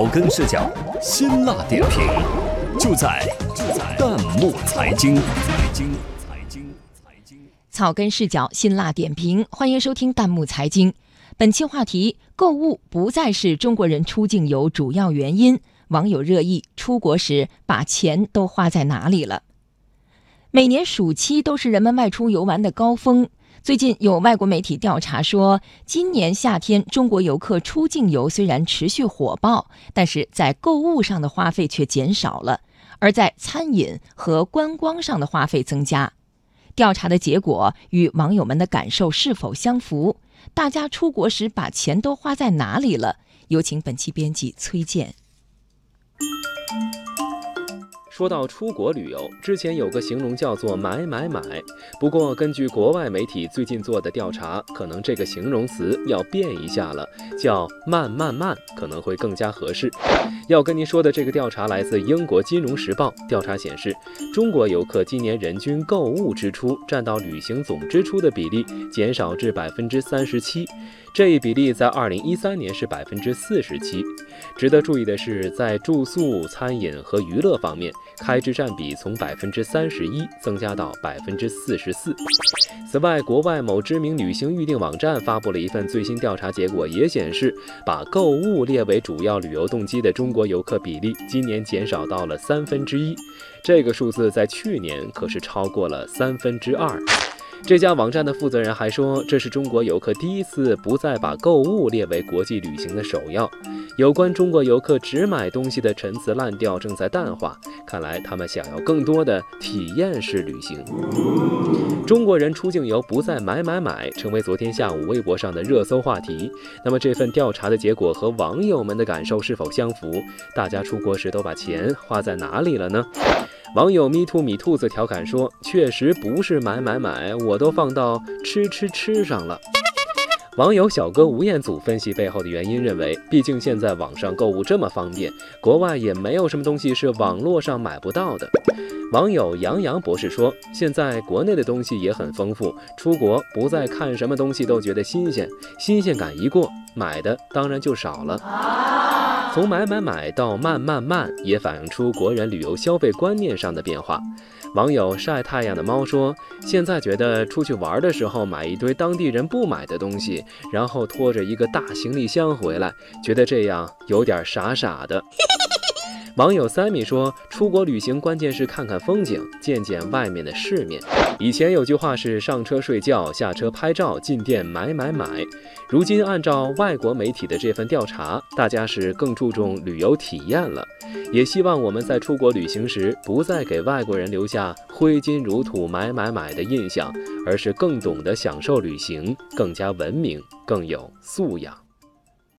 草根视角，辛辣点评，就在就在弹幕财经。财经财经财经。草根视角，辛辣点评，欢迎收听弹幕财经。本期话题：购物不再是中国人出境游主要原因。网友热议：出国时把钱都花在哪里了？每年暑期都是人们外出游玩的高峰。最近有外国媒体调查说，今年夏天中国游客出境游虽然持续火爆，但是在购物上的花费却减少了，而在餐饮和观光上的花费增加。调查的结果与网友们的感受是否相符？大家出国时把钱都花在哪里了？有请本期编辑崔健。说到出国旅游，之前有个形容叫做“买买买”，不过根据国外媒体最近做的调查，可能这个形容词要变一下了，叫“慢慢慢”可能会更加合适。要跟您说的这个调查来自英国《金融时报》，调查显示，中国游客今年人均购物支出占到旅行总支出的比例减少至百分之三十七。这一比例在二零一三年是百分之四十七。值得注意的是，在住宿、餐饮和娱乐方面，开支占比从百分之三十一增加到百分之四十四。此外，国外某知名旅行预订网站发布了一份最新调查结果，也显示，把购物列为主要旅游动机的中国游客比例今年减少到了三分之一。这个数字在去年可是超过了三分之二。这家网站的负责人还说，这是中国游客第一次不再把购物列为国际旅行的首要。有关中国游客只买东西的陈词滥调正在淡化，看来他们想要更多的体验式旅行。中国人出境游不再买买买，成为昨天下午微博上的热搜话题。那么这份调查的结果和网友们的感受是否相符？大家出国时都把钱花在哪里了呢？网友咪兔米兔子调侃说：“确实不是买买买，我都放到吃吃吃上了。”网友小哥吴彦祖分析背后的原因，认为，毕竟现在网上购物这么方便，国外也没有什么东西是网络上买不到的。网友杨洋博士说：“现在国内的东西也很丰富，出国不再看什么东西都觉得新鲜，新鲜感一过，买的当然就少了。”从买买买到慢慢慢，也反映出国人旅游消费观念上的变化。网友晒太阳的猫说：“现在觉得出去玩的时候买一堆当地人不买的东西，然后拖着一个大行李箱回来，觉得这样有点傻傻的。”网友三米说：“出国旅行关键是看看风景，见见外面的世面。以前有句话是上车睡觉，下车拍照，进店买买买。如今按照外国媒体的这份调查，大家是更注重旅游体验了。也希望我们在出国旅行时，不再给外国人留下挥金如土、买买买的印象，而是更懂得享受旅行，更加文明，更有素养。”